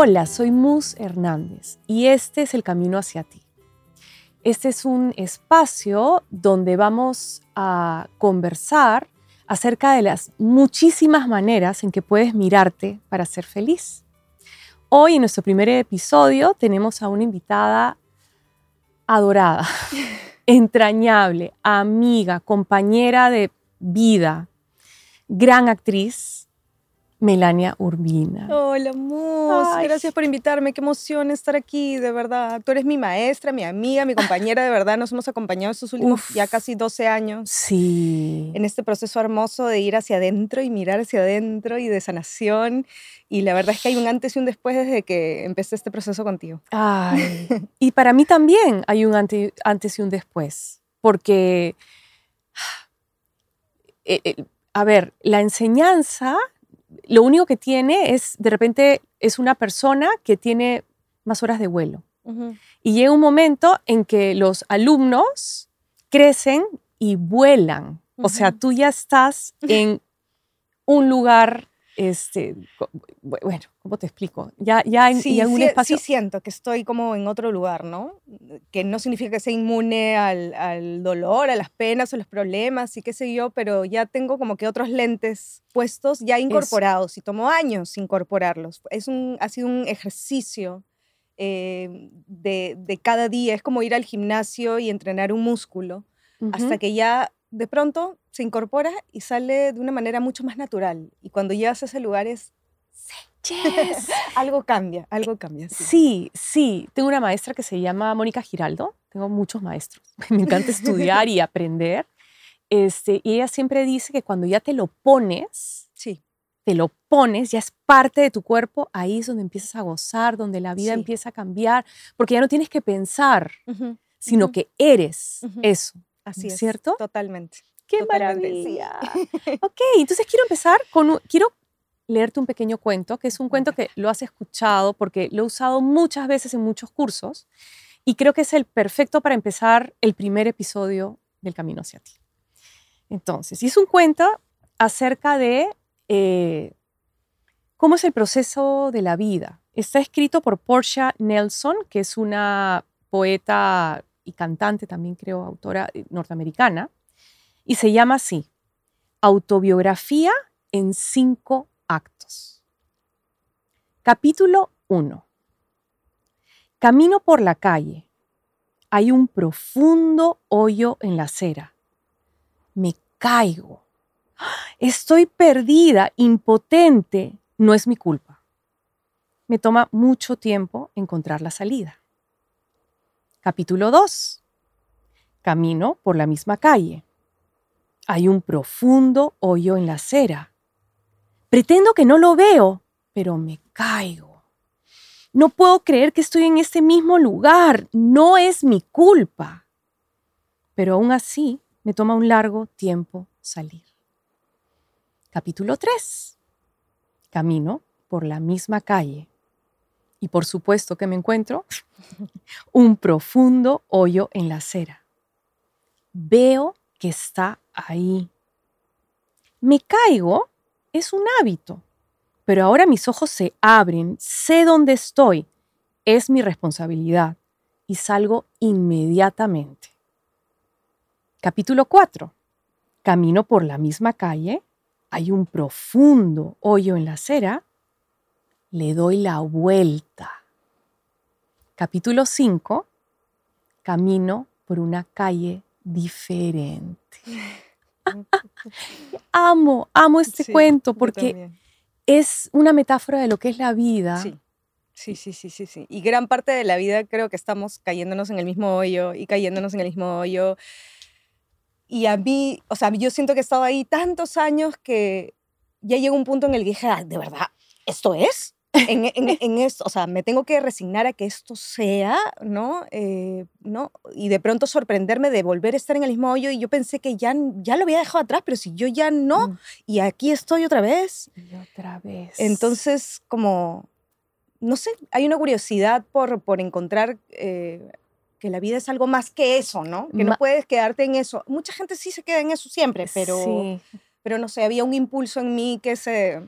Hola, soy Mus Hernández y este es el camino hacia ti. Este es un espacio donde vamos a conversar acerca de las muchísimas maneras en que puedes mirarte para ser feliz. Hoy en nuestro primer episodio tenemos a una invitada adorada, entrañable, amiga, compañera de vida, gran actriz, Melania Urbina. Hola, Mus. Ay. Gracias por invitarme. Qué emoción estar aquí, de verdad. Tú eres mi maestra, mi amiga, mi compañera, de verdad. Nos hemos acompañado estos últimos Uf. ya casi 12 años Sí. en este proceso hermoso de ir hacia adentro y mirar hacia adentro y de sanación. Y la verdad es que hay un antes y un después desde que empecé este proceso contigo. Ay, y para mí también hay un ante- antes y un después, porque, eh, eh, a ver, la enseñanza, lo único que tiene es, de repente, es una persona que tiene más horas de vuelo. Y llega un momento en que los alumnos crecen y vuelan. O sea, tú ya estás en un lugar, este, bueno, ¿cómo te explico? Ya, ya en, Sí, ya en un sí, espacio... sí siento que estoy como en otro lugar, ¿no? Que no significa que sea inmune al, al dolor, a las penas, a los problemas y qué sé yo, pero ya tengo como que otros lentes puestos, ya incorporados y tomó años incorporarlos. Es un, ha sido un ejercicio eh, de, de cada día, es como ir al gimnasio y entrenar un músculo, hasta Ujú. que ya de pronto se incorpora y sale de una manera mucho más natural. Y cuando llegas a ese lugar es... Yes. Algo cambia, algo cambia. sí. Sí, sí. Tengo una maestra que se llama Mónica Giraldo. Tengo muchos maestros. Me encanta estudiar y aprender. Este, y ella siempre dice que cuando ya te lo pones, Sí. te lo pones, ya es parte de tu cuerpo, ahí es donde empiezas a gozar, donde la vida Sí. empieza a cambiar, porque ya no tienes que pensar, sino que eres eso. Así ¿no es cierto? Totalmente. ¡Qué Totalmente, maravilla! ok, entonces quiero empezar con, quiero leerte un pequeño cuento, que es un cuento que lo has escuchado porque lo he usado muchas veces en muchos cursos y creo que es el perfecto para empezar el primer episodio del Camino hacia ti. Entonces, es un cuento acerca de eh, cómo es el proceso de la vida. Está escrito por Portia Nelson, que es una poeta y cantante, también creo, autora eh, norteamericana, y se llama así, Autobiografía en cinco actos. Capítulo 1. Camino por la calle. Hay un profundo hoyo en la acera. Me caigo. Estoy perdida, impotente. No es mi culpa. Me toma mucho tiempo encontrar la salida. Capítulo 2. Camino por la misma calle. Hay un profundo hoyo en la acera. Pretendo que no lo veo, pero me caigo. No puedo creer que estoy en este mismo lugar. No es mi culpa. Pero aún así me toma un largo tiempo salir. Capítulo 3. Camino por la misma calle. Y por supuesto que me encuentro un profundo hoyo en la acera. Veo que está ahí. Me caigo es un hábito, pero ahora mis ojos se abren, sé dónde estoy, es mi responsabilidad y salgo inmediatamente. Capítulo 4. Camino por la misma calle, hay un profundo hoyo en la acera, le doy la vuelta. Capítulo 5. Camino por una calle diferente. Amo, amo este Sí, cuento porque es una metáfora de lo que es la vida. Sí. Sí, sí, sí, sí, sí. Y gran parte de la vida creo que estamos cayéndonos en el mismo hoyo y cayéndonos en el mismo hoyo. Y a mí, o sea, yo siento que he estado ahí tantos años que ya llegó un punto en el que dije, "Ah, ¿de verdad esto es? En, en- en esto, o sea, me tengo que resignar a que esto sea, ¿no? Eh, ¿no? Y de pronto sorprenderme de volver a estar en el mismo hoyo y yo pensé que ya, ya lo había dejado atrás, pero si yo ya no, Mm, y aquí estoy otra vez. Y otra vez. Entonces, como, no sé, hay una curiosidad por, por encontrar eh, que la vida es algo más que eso, ¿no? Que no Ma- puedes quedarte en eso. Mucha gente sí se queda en eso siempre, pero, Sí. pero no sé, había un impulso en mí que se,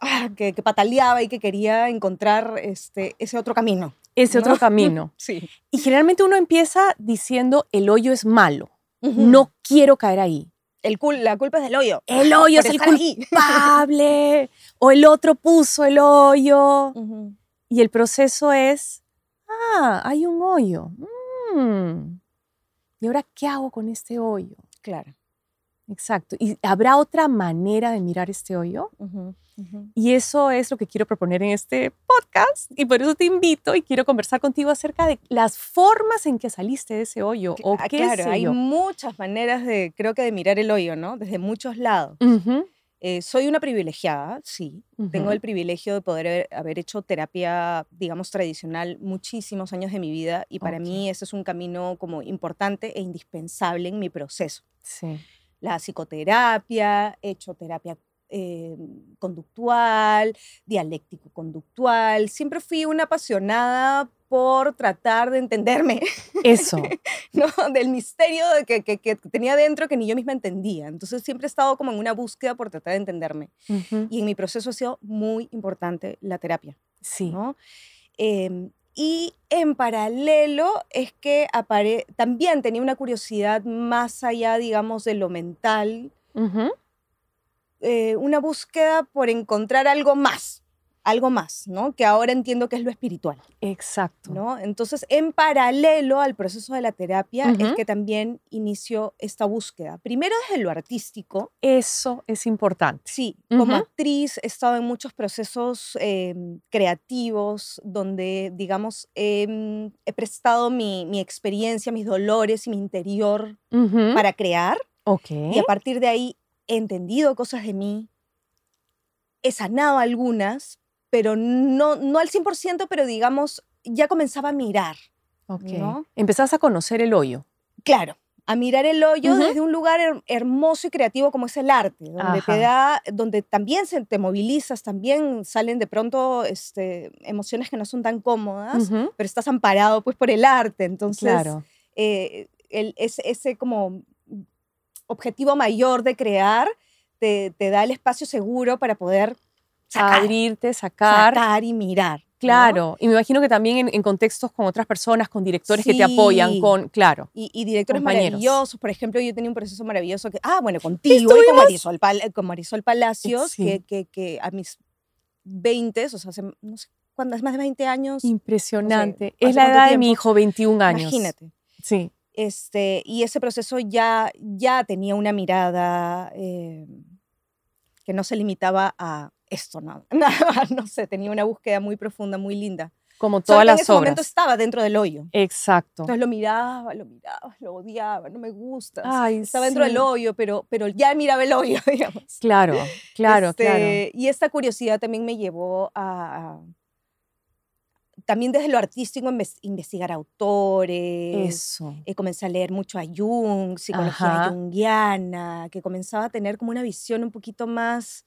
ah, que, que pataleaba y que quería encontrar este, ese otro camino. Ese ¿no? otro camino. Sí. Y generalmente uno empieza diciendo el hoyo es malo, no quiero caer ahí. El cul- la culpa es del hoyo. El hoyo por es el culpable. o el otro puso el hoyo. Y el proceso es, ah, hay un hoyo. Mm. ¿Y ahora qué hago con este hoyo? Claro. Exacto. ¿Y habrá otra manera de mirar este hoyo? Ujú, ujú. Y eso es lo que quiero proponer en este podcast. Y por eso te invito y quiero conversar contigo acerca de las formas en que saliste de ese hoyo. O Ah, qué claro, sé hay yo. muchas maneras de, creo que de mirar el hoyo, ¿no? Desde muchos lados. Ujú, Eh, soy una privilegiada, sí. Tengo ujú. el privilegio de poder haber, haber hecho terapia, digamos, tradicional muchísimos años de mi vida y para Ok. mí ese es un camino como importante e indispensable en mi proceso. Sí. La psicoterapia, he hecho terapia eh, conductual, dialéctico-conductual. Siempre fui una apasionada por tratar de entenderme, Eso. ¿no? Del misterio que, que- que tenía dentro que ni yo misma entendía. Entonces siempre he estado como en una búsqueda por tratar de entenderme. Y en mi proceso ha sido muy importante la terapia, Sí. ¿no? Em, y en paralelo es que apare también tenía una curiosidad más allá, digamos, de lo mental, Ujú, eh, una búsqueda por encontrar algo más, algo más, ¿no? Que ahora entiendo que es lo espiritual, Exacto. ¿no? Entonces, en paralelo al proceso de la terapia es Ujú. que también inició esta búsqueda. Primero desde lo artístico, Eso es importante. Sí, como Ujú. actriz he estado en muchos procesos em, creativos donde, digamos, em, he prestado mi, mi experiencia, mis dolores y mi interior Ujú, para crear Ok. y a partir de ahí he entendido cosas de mí, he sanado algunas, pero no, no al 100%, pero digamos, ya comenzaba a mirar, ok. ¿no? Empezás a conocer el hoyo. claro, a mirar el hoyo Ujú. desde un lugar her- hermoso y creativo como es el arte, donde Ajá. te da, donde también se, te movilizas, también salen de pronto este, emociones que no son tan cómodas, Ujú, pero estás amparado pues por el arte, entonces Claro. eh, el- ese, ese como objetivo mayor de crear te, te da el espacio seguro para poder sacar, Abrirte, sacar. sacar y mirar. ¿no? Claro. Y me imagino que también en, en contextos con otras personas, con directores que te apoyan, Sí. con. Claro. Y, y directores Compañeros. maravillosos. Por ejemplo, yo tenía un proceso maravilloso que, ah, bueno, contigo y con Marisol, Pal- con Marisol Palacios, Sí. que, que, que a mis 20, o sea, hace, no sé, cuando es más de 20 años, Impresionante. ¿hace es la edad de mi tiempo? hijo, 21 años. imagínate. Sí. Este, y ese proceso ya, ya tenía una mirada eh, que no se limitaba a esto, nada, no sé, tenía una búsqueda muy profunda, muy linda. Como Solo todas en las ese momento estaba dentro del hoyo. Exacto. Entonces lo miraba, lo miraba, lo odiaba, no me gusta. Ay, estaba dentro del sí. hoyo, pero, pero ya miraba el hoyo, digamos. Claro, claro, claro. Este, Y esta curiosidad también me llevó a, a- también desde lo artístico, inves- investigar autores. Eso. eh, comencé a leer mucho a Jung, psicología junguiana, que comenzaba a tener como una visión un poquito más,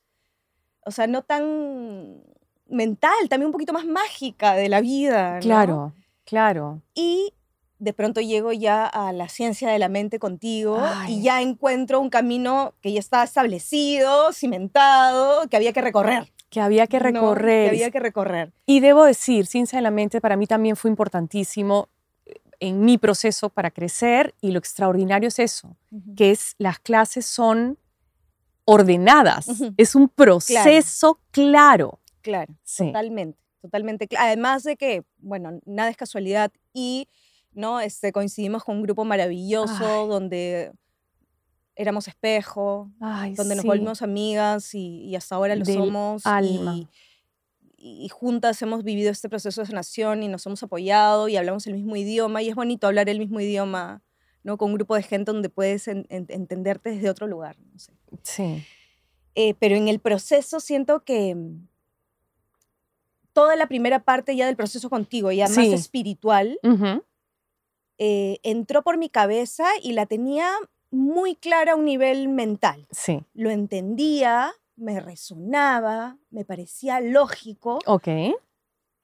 o sea, no tan mental, también un poquito más mágica de la vida. ¿no? Claro, claro. Y de pronto llego ya a la ciencia de la mente contigo Ay. y ya encuentro un camino que ya está establecido, cimentado, que había que recorrer. Que había que ¿no? recorrer. Que había que recorrer. Y debo decir, sinceramente, para mí también fue importantísimo eh, en mi proceso para crecer y lo extraordinario es eso, que es las clases son ordenadas, es un proceso claro. Claro, Sí. totalmente, totalmente. Además de que, bueno, nada es casualidad y, ¿no? Este, coincidimos con un grupo maravilloso Ay. donde éramos espejo, Ay, donde nos sí. volvimos amigas y, y hasta ahora lo Del somos. alma. Y, y juntas hemos vivido este proceso de sanación y nos hemos apoyado y hablamos el mismo idioma y es bonito hablar el mismo idioma, ¿no? Con un grupo de gente donde puedes en- en- entenderte desde otro lugar, no sé. Sí. Eh, pero en el proceso siento que mm, toda la primera parte ya del proceso contigo, ya más Sí. espiritual, Ujú. eh, entró por mi cabeza y la tenía muy clara a un nivel mental. Sí. Lo entendía, me resonaba, me parecía lógico, Ok.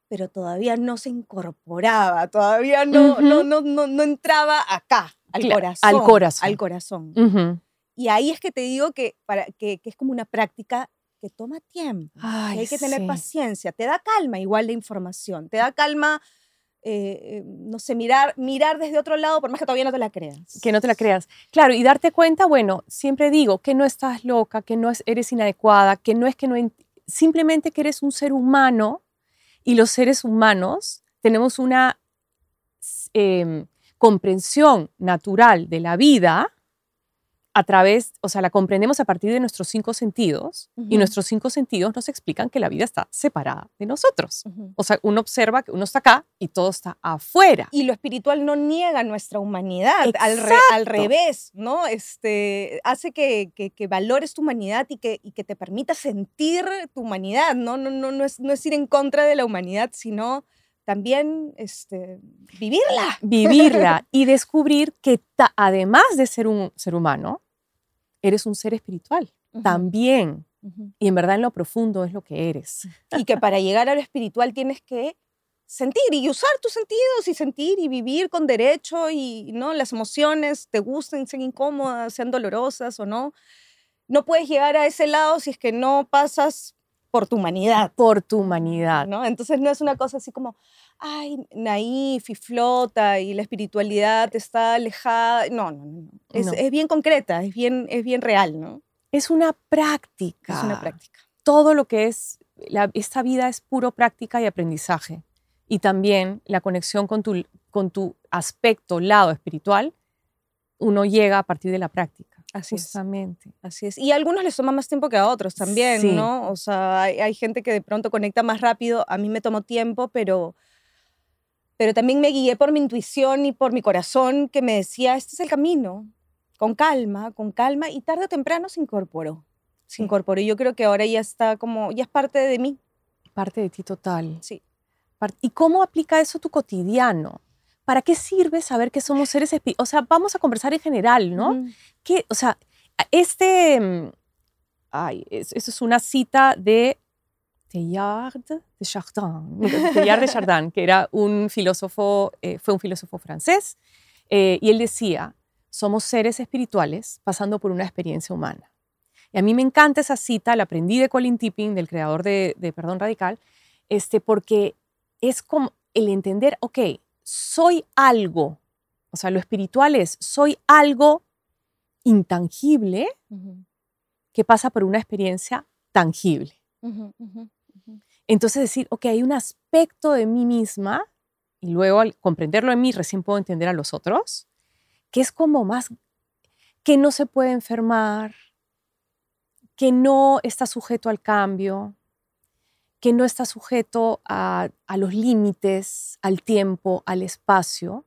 pero todavía no se incorporaba, todavía no, no, Ujú. no, no, no entraba acá, al Cla- corazón. al corazón. Al corazón. Ujú. Y ahí es que te digo que, para, que, que es como una práctica que toma tiempo, que Ay, hay que tener sí. paciencia, te da calma igual la información, te da calma, eh, eh, no sé, mirar, mirar desde otro lado por más que todavía no te la creas. Que no te la creas. Claro, y darte cuenta, bueno, siempre digo que no estás loca, que no es- eres inadecuada, que no es que no... ent- Simplemente que eres un ser humano y los seres humanos tenemos una em, comprensión natural de la vida a través, o sea, la comprendemos a partir de nuestros cinco sentidos y nuestros cinco sentidos nos explican que la vida está separada de nosotros. O sea, uno observa que uno está acá y todo está afuera. Y lo espiritual no niega nuestra humanidad, al, re- al Exacto. revés, ¿no? Este, hace que, que- que valores tu humanidad y que, y que te permita sentir tu humanidad, ¿no? No, no, no, es, no es ir en contra de la humanidad, sino también este, vivirla. vivirla y descubrir que ta- además de ser un ser humano, eres un ser espiritual también. Y en verdad en lo profundo es lo que eres. Y que para llegar a lo espiritual tienes que sentir y usar tus sentidos y sentir y vivir con derecho y no las emociones te gusten, sean incómodas, sean dolorosas o no. No puedes llegar a ese lado si es que no pasas por tu humanidad. Por tu humanidad. ¿no? Entonces no es una cosa así como, ay, naif y flota y la espiritualidad está alejada. No, no, no. Es, No. es bien concreta, es bien, es bien real, ¿no? Es una práctica. Es una práctica. Todo lo que es, la- esta vida es puro práctica y aprendizaje. Y también la conexión con tu, con tu aspecto, lado espiritual, uno llega a partir de la práctica. Así es. justamente. Así es. Y a algunos les toma más tiempo que a otros también, Sí. ¿no? O sea, hay, hay gente que de pronto conecta más rápido. A mí me tomó tiempo, pero, pero también me guié por mi intuición y por mi corazón que me decía, este es el camino. Con calma, con calma. Y tarde o temprano se incorporó. Se incorporó. Y yo creo que ahora ya está como, ya es parte de mí. Parte de ti total. Sí. ¿Y cómo aplica eso a tu cotidiano? ¿Para qué sirve saber que somos seres espirituales? O sea, vamos a conversar en general, ¿no? Ujú. Que, o sea, este, mm, ay, es- eso es una cita de Teilhard de Chardin, Teilhard de Chardin, que era un filósofo, eh, fue un filósofo francés, eh, y él decía, somos seres espirituales pasando por una experiencia humana. Y a mí me encanta esa cita, la aprendí de Colin Tipping, del creador de, de Perdón Radical, este, porque es como el entender, ok, soy algo, o sea, lo espiritual es, soy algo intangible que pasa por una experiencia tangible. Ujú. Entonces decir, ok, hay un aspecto de mí misma, y luego al comprenderlo en mí recién puedo entender a los otros, que es como más, que no se puede enfermar, que no está sujeto al cambio, que no está sujeto a, a los límites, al tiempo, al espacio.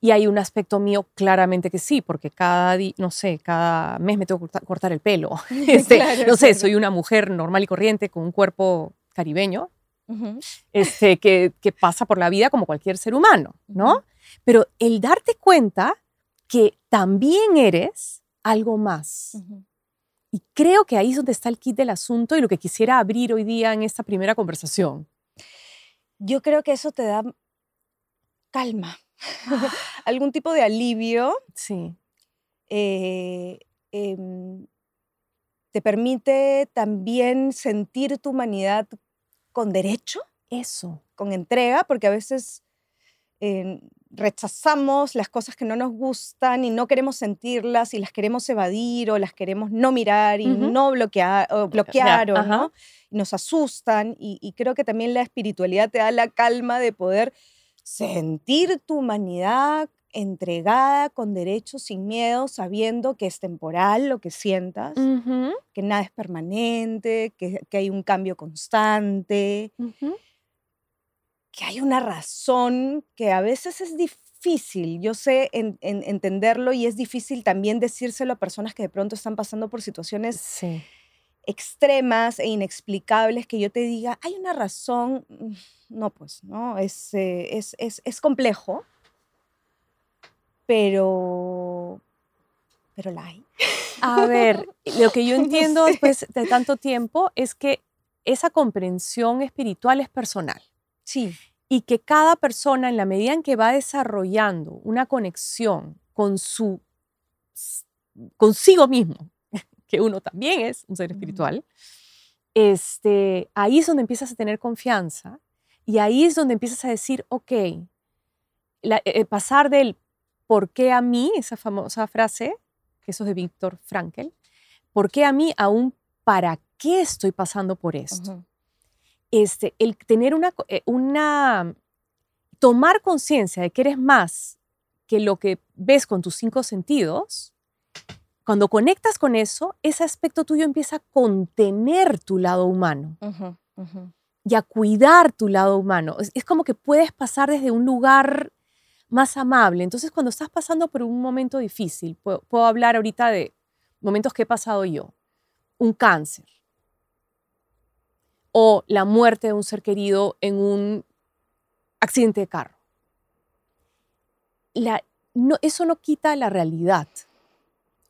Y hay un aspecto mío claramente que sí, porque cada no sé, cada mes me tengo que cortar, cortar el pelo. Este, Claro, no sé, claro. soy una mujer normal y corriente con un cuerpo caribeño, este, que, que pasa por la vida como cualquier ser humano, ¿no? Pero el darte cuenta que también eres algo más. Y creo que ahí es donde está el kit del asunto y lo que quisiera abrir hoy día en esta primera conversación. Yo creo que eso te da calma, algún tipo de alivio, Sí, eh, em, te permite también sentir tu humanidad con derecho, eso. con entrega, porque a veces eh, rechazamos las cosas que no nos gustan y no queremos sentirlas y las queremos evadir o las queremos no mirar y no bloquear o, bloquear o. ¿no? nos asustan y, y creo que también la espiritualidad te da la calma de poder sentir tu humanidad entregada con derecho, sin miedo, sabiendo que es temporal lo que sientas, Ujú, que nada es permanente, que, que hay un cambio constante, ujú. que hay una razón que a veces es difícil, yo sé en- en- entenderlo y es difícil también decírselo a personas que de pronto están pasando por situaciones Sí. extremas e inexplicables que yo te diga, hay una razón, mm, no pues, ¿no? Es, eh, es, es, es complejo, pero, pero la hay. A ver, lo que yo No entiendo sé. después de tanto tiempo es que esa comprensión espiritual es personal. Sí. y que cada persona en la medida en que va desarrollando una conexión con su consigo mismo, que uno también es un ser espiritual, este, ahí es donde empiezas a tener confianza y ahí es donde empiezas a decir, ok, la- eh, pasar del ¿por qué a mí? Esa famosa frase, que eso es de Víctor Frankl, ¿por qué a mí? A un ¿para qué estoy pasando por esto? Este, el tener una, eh, una tomar conciencia de que eres más que lo que ves con tus cinco sentidos, cuando conectas con eso, ese aspecto tuyo empieza a contener tu lado humano y a cuidar tu lado humano. Es, es como que puedes pasar desde un lugar más amable. Entonces, cuando estás pasando por un momento difícil, puedo, puedo hablar ahorita de momentos que he pasado yo, un cáncer o la muerte de un ser querido en un accidente de carro. La- no, eso no quita la realidad.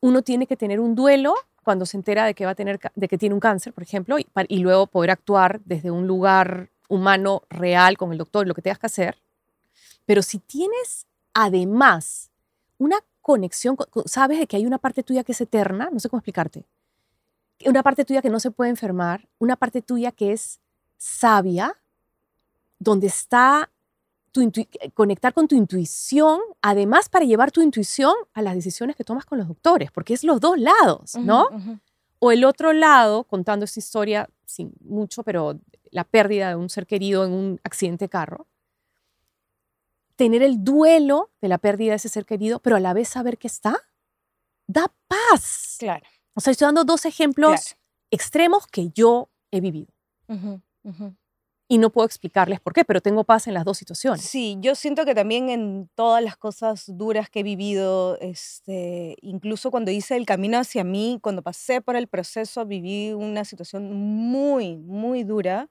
Uno tiene que tener un duelo cuando se entera de que, va a tener, de que tiene un cáncer, por ejemplo, y, y luego poder actuar desde un lugar humano real con el doctor, lo que tengas que hacer. Pero si tienes además una conexión, con- con- sabes de que hay una parte tuya que es eterna, no sé cómo explicarte, una parte tuya que no se puede enfermar, una parte tuya que es sabia, donde está tu intui- conectar con tu intuición, además para llevar tu intuición a las decisiones que tomas con los doctores, porque es los dos lados, ¿no? O el otro lado, contando esta historia sin mucho, pero la pérdida de un ser querido en un accidente de carro, tener el duelo de la pérdida de ese ser querido, pero a la vez saber que está, da paz. Claro, O sea, estoy dando dos ejemplos claro. extremos que yo he vivido. Y no puedo explicarles por qué, pero tengo paz en las dos situaciones. Sí, yo siento que también en todas las cosas duras que he vivido, este, incluso cuando hice el camino hacia mí, cuando pasé por el proceso, viví una situación muy, muy dura.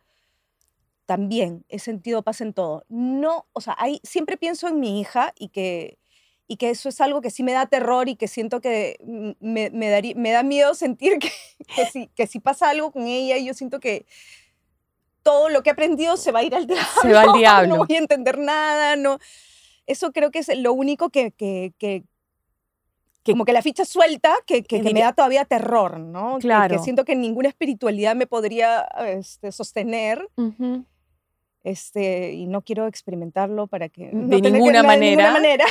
También he sentido paz en todo. No, o sea, hay, siempre pienso en mi hija y que, y que eso es algo que sí me da terror y que siento que me, me, daría- me da miedo sentir que, que, si, que si pasa algo con ella, yo siento que todo lo que he aprendido se va a ir al diablo. Se va al diablo. No voy a entender nada, no. Eso creo que es lo único que, que, que- Que- como que la ficha suelta que, que- que que me da todavía terror, ¿no? Que- Que, Claro. siento que ninguna espiritualidad me podría este, sostener. Ujú. Este, y no quiero experimentarlo para que... De no que- ninguna no, De ninguna manera. manera.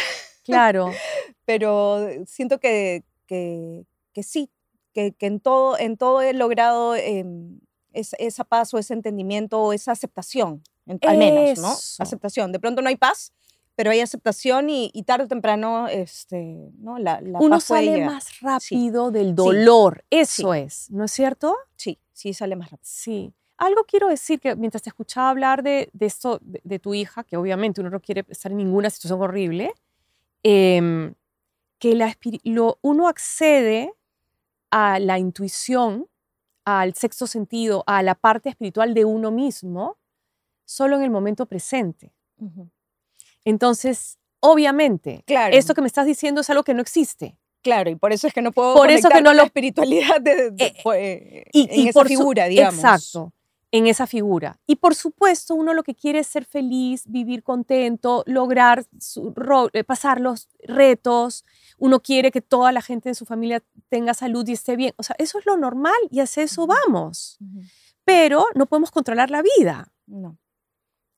Claro. Pero siento que, que, que sí, que, que en, todo, en todo he logrado es- esa paz o ese entendimiento o esa aceptación, en- al menos, ¿no? Aceptación. De pronto no hay paz, pero hay aceptación y, y tarde o temprano este, ¿no? la, la Uno paz sale más rápido del dolor. Eso es, ¿no es cierto? Sí, sí sale más rápido. Sí. Algo quiero decir que mientras te escuchaba hablar de, de esto, de, de tu hija, que obviamente uno no quiere estar en ninguna situación horrible, em, que la lo- uno accede a la intuición, al sexto sentido, a la parte espiritual de uno mismo, solo en el momento presente. Entonces, obviamente, Claro. esto que me estás diciendo es algo que no existe. Claro, y por eso es que no puedo Por eso que no con la lo- espiritualidad de, de- Eh, y, en y esa por su- figura, digamos. Exacto, en esa figura. Y por supuesto, uno lo que quiere es ser feliz, vivir contento, lograr su eh, pasar los retos. Uno quiere que toda la gente en su familia tenga salud y esté bien. O sea, eso es lo normal y hacia eso vamos. Pero no podemos controlar la vida. No.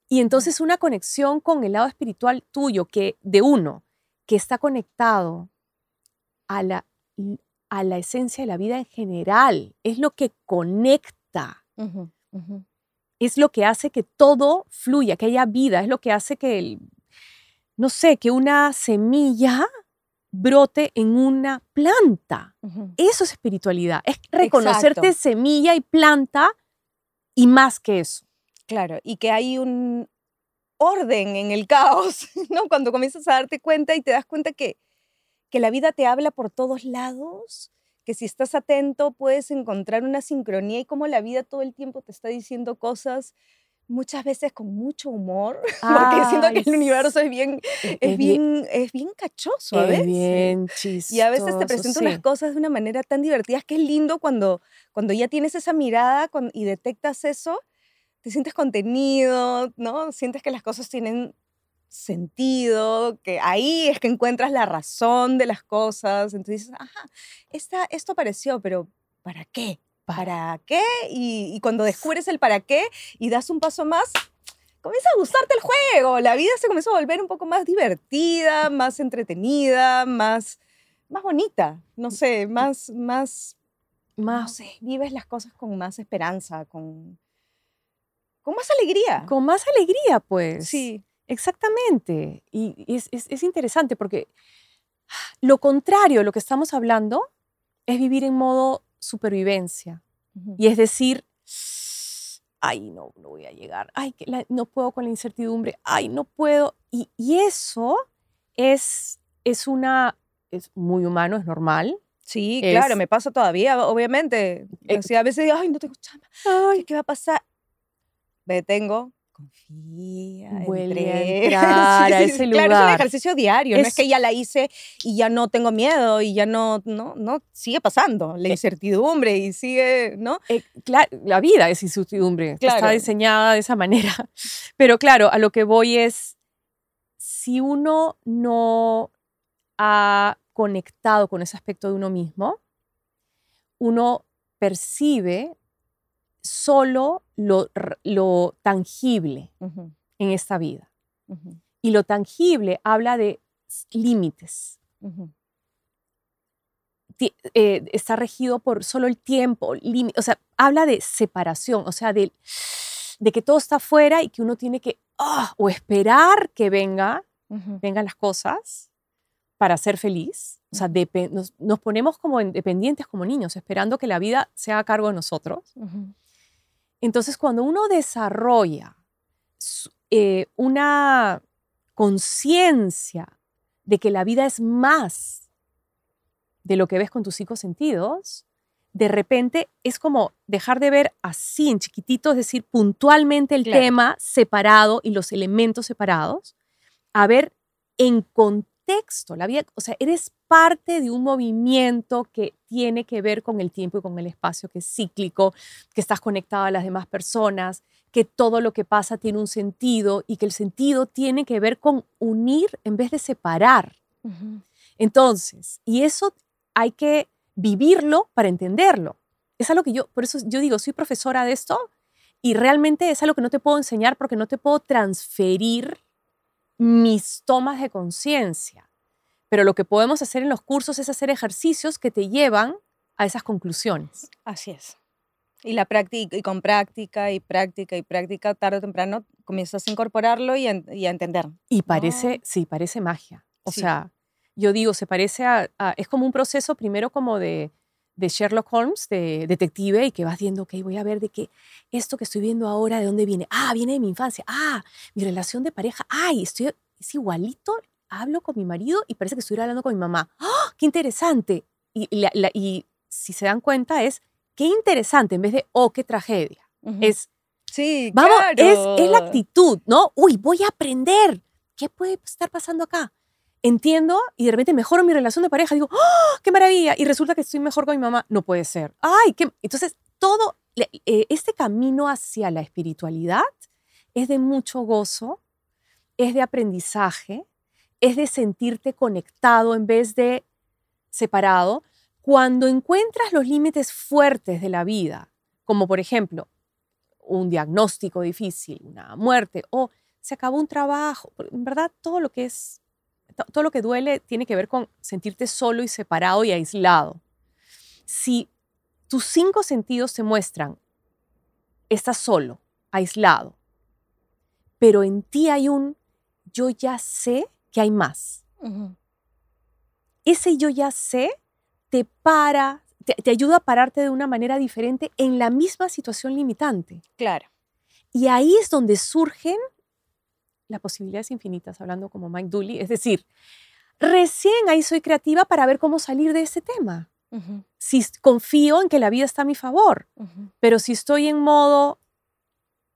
Y entonces una conexión con el lado espiritual tuyo, que de uno, que está conectado a la, a la esencia de la vida en general, es lo que conecta, Es lo que hace que todo fluya, que haya vida, es lo que hace que, el- no sé, que una semilla brote en una planta. Ujú. Eso es espiritualidad, es reconocerte Exacto. semilla y planta y más que eso. Claro, y que hay un orden en el caos, ¿no? Cuando comienzas a darte cuenta y te das cuenta que, que la vida te habla por todos lados, que si estás atento puedes encontrar una sincronía y como la vida todo el tiempo te está diciendo cosas, muchas veces con mucho humor, porque siento que el universo es bien, Es, es bien, es bien cachoso a es veces. bien chistoso. Y a veces te presenta unas sí. cosas de una manera tan divertida que es lindo cuando, cuando ya tienes esa mirada y detectas eso, te sientes contenido, ¿no? Sientes que las cosas tienen sentido, que ahí es que encuentras la razón de las cosas. Entonces dices, ajá, esta, esto apareció, pero ¿para qué? ¿para qué? Y, y cuando descubres el para qué y das un paso más, comienza a gustarte el juego. La vida se comienza a volver un poco más divertida, más entretenida, más, más bonita. No sé, más, más, no Más, sé, vives las cosas con más esperanza, con, con más alegría. con más alegría, pues. Sí. Exactamente. Y y es, es- es interesante porque lo contrario de lo que estamos hablando es vivir en modo supervivencia. Y es decir, ay, no, no voy a llegar, ay, que la- no puedo con la incertidumbre, ay, no puedo. Y, y eso es, es una, es muy humano, es normal. Sí, Es- claro, me pasa todavía, obviamente. Eh, Así, a veces digo, ay, no tengo chamba, Ay, ¿qué, qué va a pasar? Me detengo, confía, Vuelve a entrar a ese Claro, es un lugar. ejercicio diario, no es que ya la hice y ya no tengo miedo y ya no, no, no, sigue pasando la Eh. incertidumbre y sigue, ¿no? eh, cla- la vida es incertidumbre, está Claro. diseñada de esa manera. Pero claro, a lo que voy es, si uno no ha conectado con ese aspecto de uno mismo, uno percibe solo lo, lo tangible en esta vida. Y lo tangible habla de límites. eh, está regido por solo el tiempo, lími- o sea, habla de separación, o sea, de, de que todo está afuera y que uno tiene que, ah, o esperar que venga, vengan las cosas para ser feliz. O sea, nos, nos ponemos como independientes como niños, esperando que la vida sea a cargo de nosotros. Ujú. Entonces, cuando uno desarrolla eh, una conciencia de que la vida es más de lo que ves con tus cinco sentidos, de repente es como dejar de ver así en chiquitito, es decir, puntualmente el Claro. tema separado y los elementos separados, a ver en contexto la vida, o sea, eres parte de un movimiento que tiene que ver con el tiempo y con el espacio, que es cíclico, que estás conectado a las demás personas, que todo lo que pasa tiene un sentido y que el sentido tiene que ver con unir en vez de separar. Entonces, y eso hay que vivirlo para entenderlo. Es algo que yo, por eso yo digo, soy profesora de esto y realmente es algo que no te puedo enseñar porque no te puedo transferir mis tomas de conciencia. Pero lo que podemos hacer en los cursos es hacer ejercicios que te llevan a esas conclusiones. Así es. Y la práctica, y con práctica y práctica y práctica, tarde o temprano comienzas a incorporarlo y a, en- y a entender. Y parece, Ah. sí, parece magia. O Sí. sea, yo digo, se parece a, a- es como un proceso primero como de, de Sherlock Holmes, de detective, y que vas viendo, ok, voy a ver de qué, esto que estoy viendo ahora, ¿de dónde viene? Ah, viene de mi infancia. Ah, mi relación de pareja. Ay, estoy, es igualito, hablo con mi marido y parece que estuviera hablando con mi mamá. ¡Ah, qué interesante! Y, la- la- y si se dan cuenta es, qué interesante, en vez de, oh, qué tragedia. Ujú. Es, sí, Vamos, es, claro. es la actitud, ¿no? Uy, voy a aprender. ¿Qué puede estar pasando acá? Entiendo y de repente mejoro mi relación de pareja. Digo, ¡oh, qué maravilla! Y resulta que estoy mejor con mi mamá. No puede ser. ¡Ay! Qué... Entonces, todo eh, este camino hacia la espiritualidad es de mucho gozo, es de aprendizaje, es de sentirte conectado en vez de separado. Cuando encuentras los límites fuertes de la vida, como por ejemplo un diagnóstico difícil, una muerte o se acabó un trabajo. En verdad, todo lo que es, to- todo lo que duele tiene que ver con sentirte solo y separado y aislado. Si tus cinco sentidos te muestran, estás solo, aislado, pero en ti hay un yo ya sé que hay más. Ese yo ya sé te para, te, te ayuda a pararte de una manera diferente en la misma situación limitante. Claro. Y ahí es donde surgen las posibilidades infinitas, hablando como Mike Dooley. Es decir, recién ahí soy creativa para ver cómo salir de ese tema. Si confío en que la vida está a mi favor, pero si estoy en modo,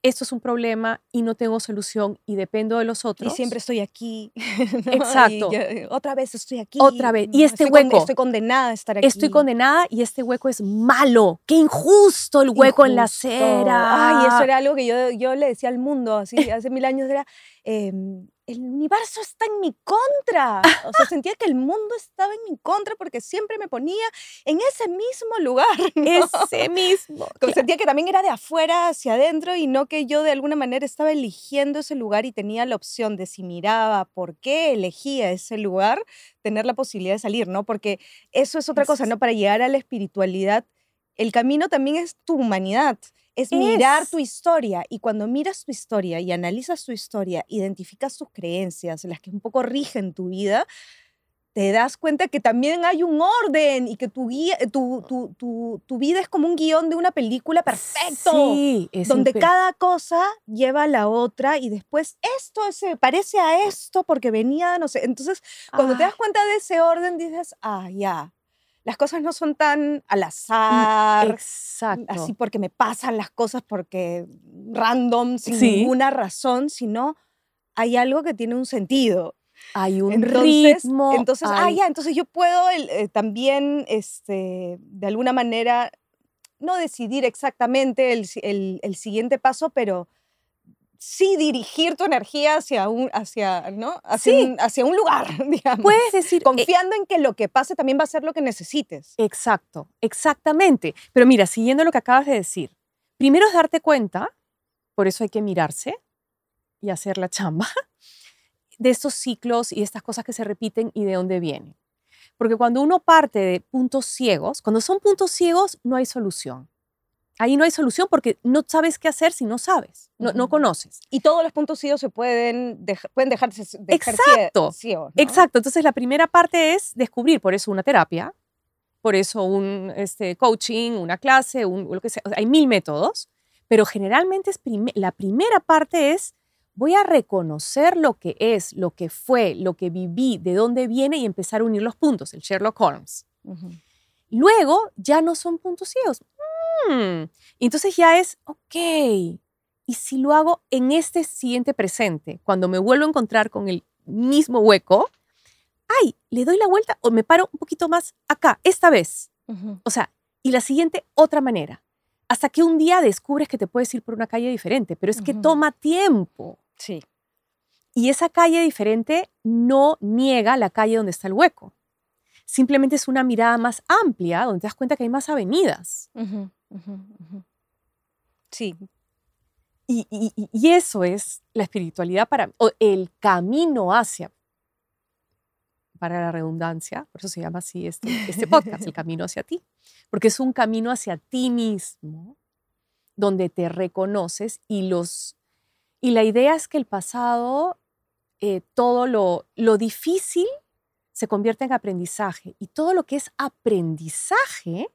esto es un problema y no tengo solución y dependo de los Y otros. siempre estoy aquí. ¿no? Exacto. Y eh, otra vez estoy aquí. Otra vez. Y este estoy hueco. estoy condenada a estar aquí. Estoy condenada y este hueco es malo. Qué injusto el hueco en la acera. Ay, eso era algo que yo, yo le decía al mundo, así, hace mil años era, em, el universo está en mi contra. O sea, sentía que el mundo estaba en mi contra porque siempre me ponía en ese mismo lugar. ¿no? Ese mismo. Como Sentía que también era de afuera hacia adentro y no que yo de alguna manera estaba eligiendo ese lugar y tenía la opción de si miraba por qué elegía ese lugar, tener la posibilidad de salir, ¿no? Porque eso es otra cosa, ¿no? Para llegar a la espiritualidad, el camino también es tu humanidad. Es mirar tu historia y cuando miras tu historia y analizas tu historia, identificas tus creencias, las que un poco rigen tu vida, te das cuenta que también hay un orden y que tu, guía, tu, tu, tu, tu vida es como un guion de una película perfecto, Sí, es donde cada cosa lleva a la otra y después esto se parece a esto porque venía, no sé. Entonces, cuando te Ah, das cuenta de ese orden, dices, ah, ya, las cosas no son tan al azar, Exacto. así porque me pasan las cosas porque random, sin Sí. ninguna razón, sino hay algo que tiene un sentido. Hay un Entonces, ritmo. entonces ah, ya, entonces yo puedo eh, también, este, de alguna manera, no decidir exactamente el- el siguiente paso, pero sí dirigir tu energía hacia un, hacia, ¿no? hacia, Sí. un, hacia un lugar, digamos. Puedes decir. eh, Confiando en que lo que pase también va a ser lo que necesites. Exacto, exactamente. Pero mira, siguiendo lo que acabas de decir, primero es darte cuenta, por eso hay que mirarse y hacer la chamba, de estos ciclos y estas cosas que se repiten y de dónde vienen. Porque cuando uno parte de puntos ciegos, cuando son puntos ciegos, no hay solución. Ahí no hay solución porque no sabes qué hacer si no sabes, no, conoces. Y todos los puntos ciegos se pueden, deja- pueden dejarse dejar Exacto, ciegos. ¿no? Exacto, entonces la primera parte es descubrir, por eso una terapia, por eso un este, coaching, una clase, un, lo que sea. O sea, hay mil métodos, pero generalmente es la primera parte es voy a reconocer lo que es, lo que fue, lo que viví, de dónde viene y empezar a unir los puntos, el Sherlock Holmes. Luego ya no son puntos ciegos. Mm, y entonces ya es, ok, y si lo hago en este siguiente presente, cuando me vuelvo a encontrar con el mismo hueco, ay, le doy la vuelta o me paro un poquito más acá, esta vez. O sea, y la siguiente, otra manera. Hasta que un día descubres que te puedes ir por una calle diferente, pero es que toma tiempo. Sí. Y esa calle diferente no niega la calle donde está el hueco. Simplemente es una mirada más amplia donde te das cuenta que hay más avenidas. Sí, y- y eso es la espiritualidad para, o el camino hacia, para la redundancia, por eso se llama así este, este podcast, el camino hacia ti, porque es un camino hacia ti mismo, donde te reconoces y los, y la idea es que el pasado, eh, todo lo, lo difícil se convierte en aprendizaje y todo lo que es aprendizaje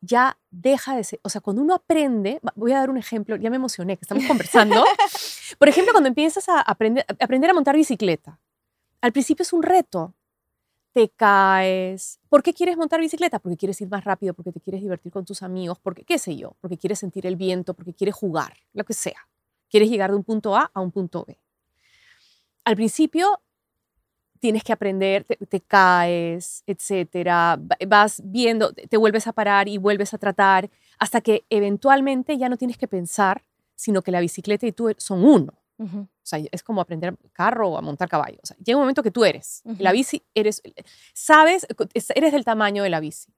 ya deja de ser, o sea, cuando uno aprende, voy a dar un ejemplo, ya me emocioné que estamos conversando. Por ejemplo, cuando empiezas a aprender, a aprender a montar bicicleta, al principio es un reto. Te caes. ¿Por qué quieres montar bicicleta? Porque quieres ir más rápido, porque te quieres divertir con tus amigos, porque qué sé yo, porque quieres sentir el viento, porque quieres jugar, lo que sea. Quieres llegar de un punto A a un punto B. Al principio tienes que aprender, te, te caes, etcétera, va- vas viendo, te vuelves a parar y vuelves a tratar, hasta que eventualmente ya no tienes que pensar, sino que la bicicleta y tú son uno. O sea, es como aprender carro o a montar caballo. O sea, llega un momento que tú eres. La bici eres, sabes, es- eres del tamaño de la bici.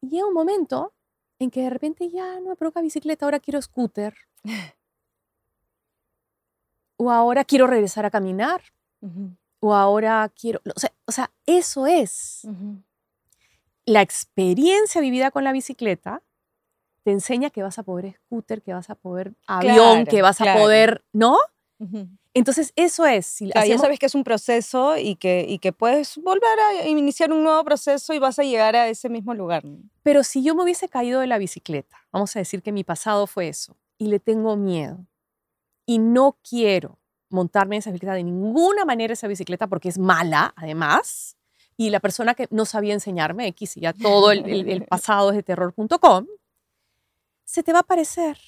Y llega un momento en que de repente ya no me provoca bicicleta, ahora quiero scooter. o ahora quiero regresar a caminar. ujú, O ahora quiero... O sea, o sea, eso es. La experiencia vivida con la bicicleta te enseña que vas a poder scooter, que vas a poder avión, que Claro, vas a poder... ¿No? Entonces, eso es. Si Claro, ya sabes que es un proceso y que, y que puedes volver a iniciar un nuevo proceso y vas a llegar a ese mismo lugar. Pero si yo me hubiese caído de la bicicleta, vamos a decir que mi pasado fue eso, y le tengo miedo, y no quiero montarme en esa bicicleta de ninguna manera esa bicicleta porque es mala, además, y la persona que no sabía enseñarme, X, y ya todo el, el- el pasado es de terror.com, se te va a aparecer.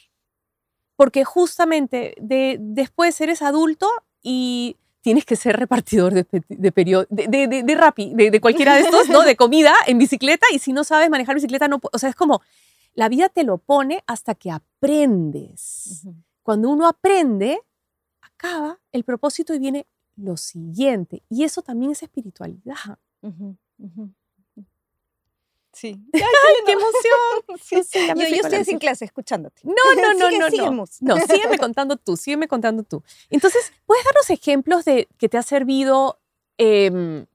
Porque justamente de, después eres adulto y tienes que ser repartidor de, de, de, de, de, de Rappi, de, de cualquiera de estos, ¿no? De comida en bicicleta y si no sabes manejar bicicleta, no, o sea, es como, la vida te lo pone hasta que aprendes. Cuando uno aprende, acaba el propósito y viene lo siguiente. Y eso también es espiritualidad. Sí. ¡Ay, qué emoción! Sí. Sí, Yo, estoy sin clase escuchándote. No, no, no, no, sigue, no. No, sígueme contando tú, sígueme contando tú. Entonces, ¿puedes darnos ejemplos de que te ha servido em,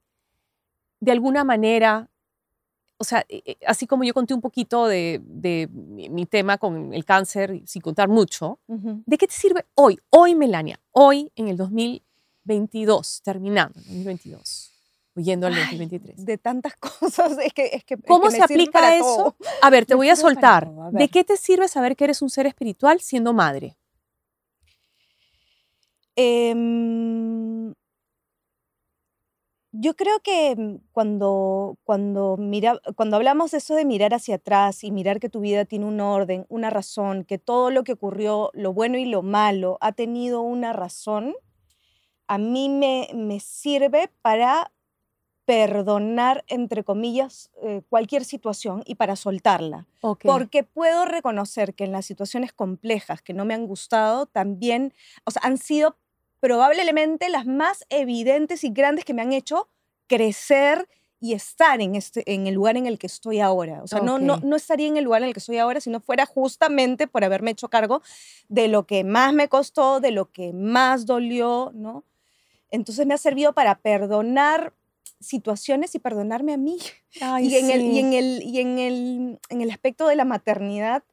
de alguna manera? O sea, eh, eh, así como yo conté un poquito de, de mi, mi tema con el cáncer, sin contar mucho. ¿de qué te sirve hoy, hoy, Melania, hoy en el 2022, terminando el 2022, huyendo al Ay, 2023? De tantas cosas. Es que, es que, es ¿Cómo que se aplica eso? todo. A ver, te Me voy a soltar. todo, a ¿De qué te sirve saber que eres un ser espiritual siendo madre? Em, yo creo que mm, cuando, cuando, mira, cuando hablamos de eso de mirar hacia atrás y mirar que tu vida tiene un orden, una razón, que todo lo que ocurrió, lo bueno y lo malo, ha tenido una razón, a mí me, me sirve para perdonar, entre comillas, eh, cualquier situación y para soltarla. Porque puedo reconocer que en las situaciones complejas que no me han gustado, también, o sea, han sido probablemente las más evidentes y grandes que me han hecho crecer y estar en, este, en el lugar en el que estoy ahora. O sea, no, no, no estaría en el lugar en el que estoy ahora si no fuera justamente por haberme hecho cargo de lo que más me costó, de lo que más dolió, ¿no? Entonces me ha servido para perdonar situaciones y perdonarme a mí. Ay, Y en, el, y, en, el, y en, el, en el aspecto de la maternidad,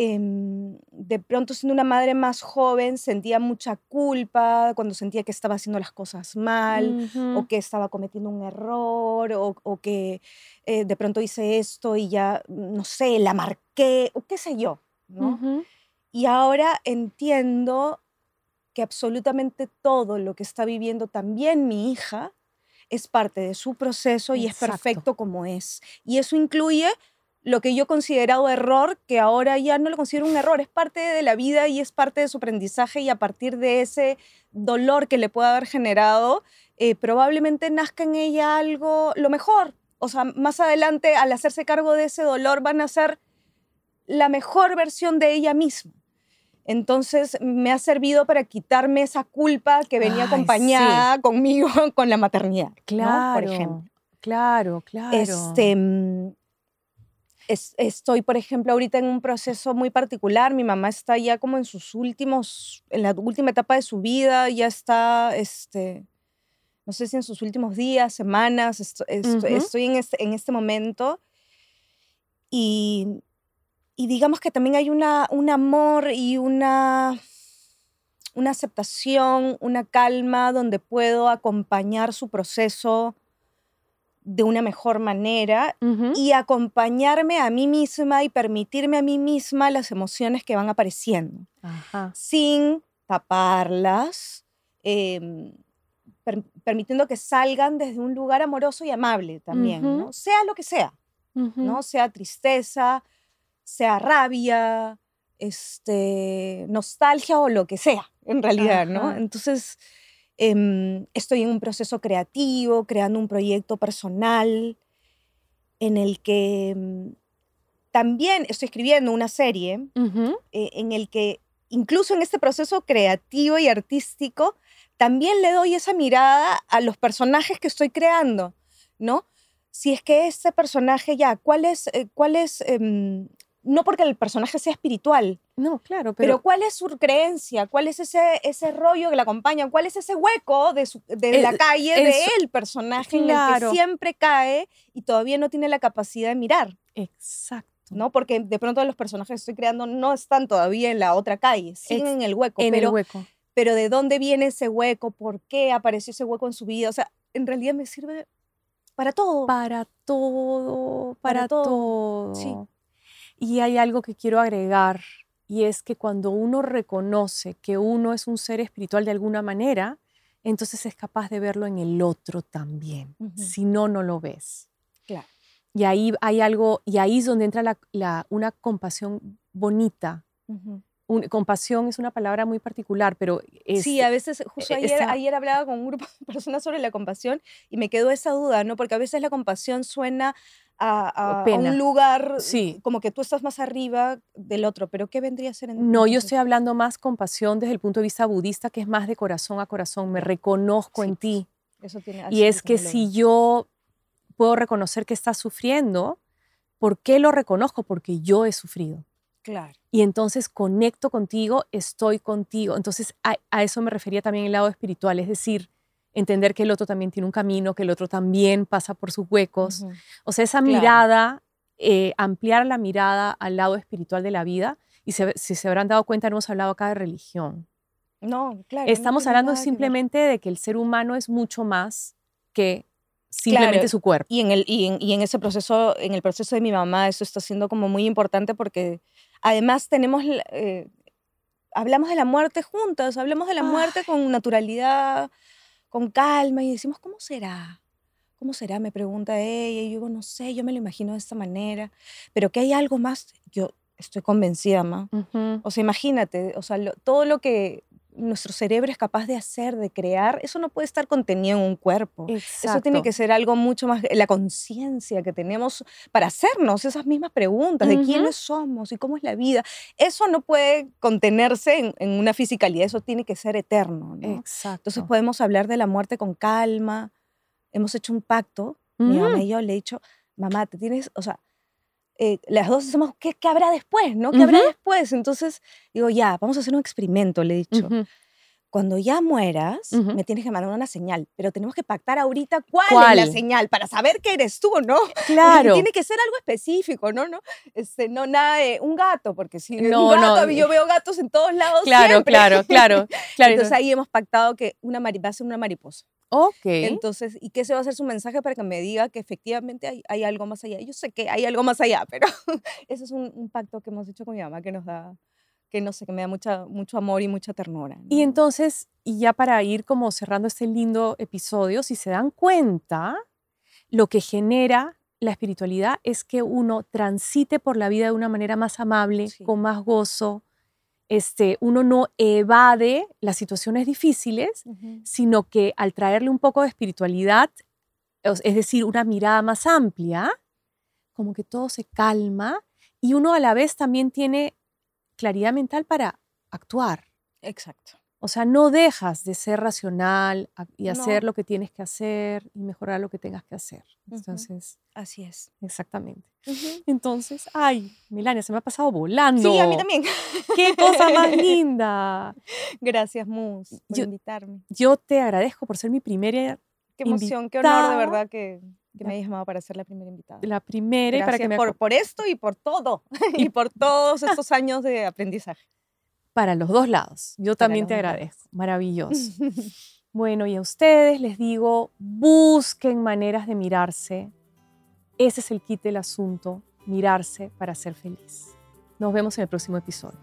em, de pronto siendo una madre más joven, sentía mucha culpa cuando sentía que estaba haciendo las cosas mal o que estaba cometiendo un error o, o que eh, de pronto hice esto y ya, no sé, la marqué o qué sé yo, ¿no? Y ahora entiendo que absolutamente todo lo que está viviendo también mi hija es parte de su proceso y es perfecto como es. Y eso incluye lo que yo he considerado error, que ahora ya no lo considero un error, es parte de la vida y es parte de su aprendizaje y a partir de ese dolor que le puede haber generado, eh, probablemente nazca en ella algo, lo mejor. O sea, más adelante, al hacerse cargo de ese dolor, van a ser la mejor versión de ella misma. Entonces me ha servido para quitarme esa culpa que venía Ay, acompañada conmigo con la maternidad, ¿no? Claro. por ejemplo. Claro, claro. Este, mm, es- estoy, por ejemplo, ahorita en un proceso muy particular. Mi mamá está ya como en sus últimos, en la última etapa de su vida, ya está, este, no sé si en sus últimos días, semanas, estoy en este, en este momento. Y, y digamos que también hay una, un amor y una, una aceptación, una calma donde puedo acompañar su proceso de una mejor manera y acompañarme a mí misma y permitirme a mí misma las emociones que van apareciendo, Ajá. sin taparlas, em, per- permitiendo que salgan desde un lugar amoroso y amable también. ¿no? sea lo que sea. ¿no? sea tristeza, sea rabia, este, nostalgia o lo que sea, en realidad, ¿no? Entonces, em, estoy en un proceso creativo, creando un proyecto personal en el que em, también estoy escribiendo una serie eh, en el que incluso en este proceso creativo y artístico también le doy esa mirada a los personajes que estoy creando, ¿no? Si es que este personaje ya, ¿cuál es, eh, cuál es em, no porque el personaje sea espiritual, No, claro, pero, pero, cuál es su creencia, cuál es ese, ese rollo que la acompaña, cuál es ese hueco de, su- de El- la calle el de el personaje en el que siempre cae y todavía no tiene la capacidad de mirar. exacto. ¿no? Porque de pronto los personajes que estoy creando no están todavía en la otra calle, siguen Ex- en el hueco, En pero, el hueco. pero ¿de dónde viene ese hueco? ¿Por qué apareció ese hueco en su vida? O sea, en realidad me sirve para todo. Para todo, para, Para todo, todo. sí. Y hay algo que quiero agregar, y es que cuando uno reconoce que uno es un ser espiritual de alguna manera, entonces es capaz de verlo en el otro también. Si no, no lo ves. Claro. Y ahí hay algo, y ahí es donde entra la- la- una compasión bonita, Ujú. Un- compasión es una palabra muy particular, pero es, Sí, a veces, justo e- ayer, ayer hablaba con un grupo de personas sobre la compasión y me quedó esa duda, ¿no? Porque a veces la compasión suena a, a- a Pena. un lugar Sí. como que tú estás más arriba del otro, pero ¿qué vendría a ser en No, yo estoy hablando más compasión desde el punto de vista budista, que es más de corazón a corazón. Me reconozco Sí, en ti. Eso tiene, Y es que si yo puedo reconocer que estás sufriendo, ¿por qué lo reconozco? Porque yo he sufrido. Claro. Y entonces conecto contigo, estoy contigo. Entonces a, a eso me refería también el lado espiritual, es decir, entender que el otro también tiene un camino, que el otro también pasa por sus huecos. Ujú. O sea, esa Claro. mirada, eh, ampliar la mirada al lado espiritual de la vida. Y se- si se habrán dado cuenta, no hemos hablado acá de religión. No, claro. no Estamos tiene hablando nada que simplemente de que el ser humano es mucho más que simplemente Claro, su cuerpo. Y en, el, y, en, y en ese proceso, en el proceso de mi mamá, eso está siendo como muy importante porque además tenemos, eh, hablamos de la muerte juntas, hablamos de la muerte con naturalidad, con calma y decimos, ¿cómo será? ¿Cómo será? Me pregunta ella y yo digo, no sé, yo me lo imagino de esta manera, pero que hay algo más, yo estoy convencida, ma. O sea, imagínate, o sea, lo- todo lo que nuestro cerebro es capaz de hacer, de crear, eso no puede estar contenido en un cuerpo. Eso tiene que ser algo mucho más, la conciencia que tenemos para hacernos esas mismas preguntas de Ujú. quiénes somos y cómo es la vida. Eso no puede contenerse en, en una fisicalidad, eso tiene que ser eterno. ¿no? Exacto. Entonces podemos hablar de la muerte con calma. Hemos hecho un pacto, mi mamá Mm. y yo le he dicho, mamá, te tienes, o sea, eh, las dos decimos, ¿qué, qué habrá después? ¿no? ¿Qué habrá Ujú. después? Entonces digo, ya, vamos a hacer un experimento, le he dicho Ujú. cuando ya mueras, Ujú. me tienes que mandar una señal, pero tenemos que pactar ahorita cuál, ¿Cuál? es la señal para saber que eres tú, ¿no? Claro. Tiene que ser algo específico, ¿no? No, este, no nada de un gato, porque si No, un gato, no. yo veo gatos en todos lados Claro, siempre. claro, claro, claro. Entonces ahí hemos pactado que una va a ser una mariposa. Ok. Entonces, ¿y qué se va a hacer su mensaje para que me diga que efectivamente hay, hay algo más allá? Yo sé que hay algo más allá, pero ese es un, un pacto que hemos hecho con mi mamá que nos da, que no sé, que me da mucha, mucho amor y mucha ternura. Y entonces, y ya para ir como cerrando este lindo episodio, si se dan cuenta, lo que genera la espiritualidad es que uno transite por la vida de una manera más amable, Sí. con más gozo. Este, uno no evade las situaciones difíciles, sino que al traerle un poco de espiritualidad, es es decir, una mirada más amplia, como que todo se calma y uno a la vez también tiene claridad mental para actuar. Exacto. O sea, no dejas de ser racional y hacer No. lo que tienes que hacer y mejorar lo que tengas que hacer. Entonces, Así es. exactamente. Entonces, ay, Milania, se me ha pasado volando. Sí, a mí también. ¡Qué cosa más linda! Gracias, Mus, por Yo- invitarme. Yo te agradezco por ser mi primera, Qué emoción, qué honor de invitada. verdad que, que me Ya. hayas llamado para ser la primera invitada. la primera, y para Gracias que me por, por esto y por todo. y por todos estos años de aprendizaje. Para los dos lados. Yo Para también te lados. agradezco. Maravilloso. Bueno, y a ustedes les digo, busquen maneras de mirarse. Ese es el kit del asunto, mirarse para ser feliz. Nos vemos en el próximo episodio.